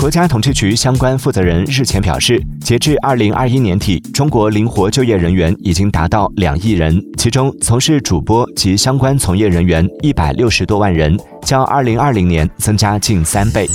国家统计局相关负责人日前表示截至二零二一年底中国灵活就业人员已经达到两亿人其中从事主播及相关从业人员一百六十多万人较二零二零年增加近三倍。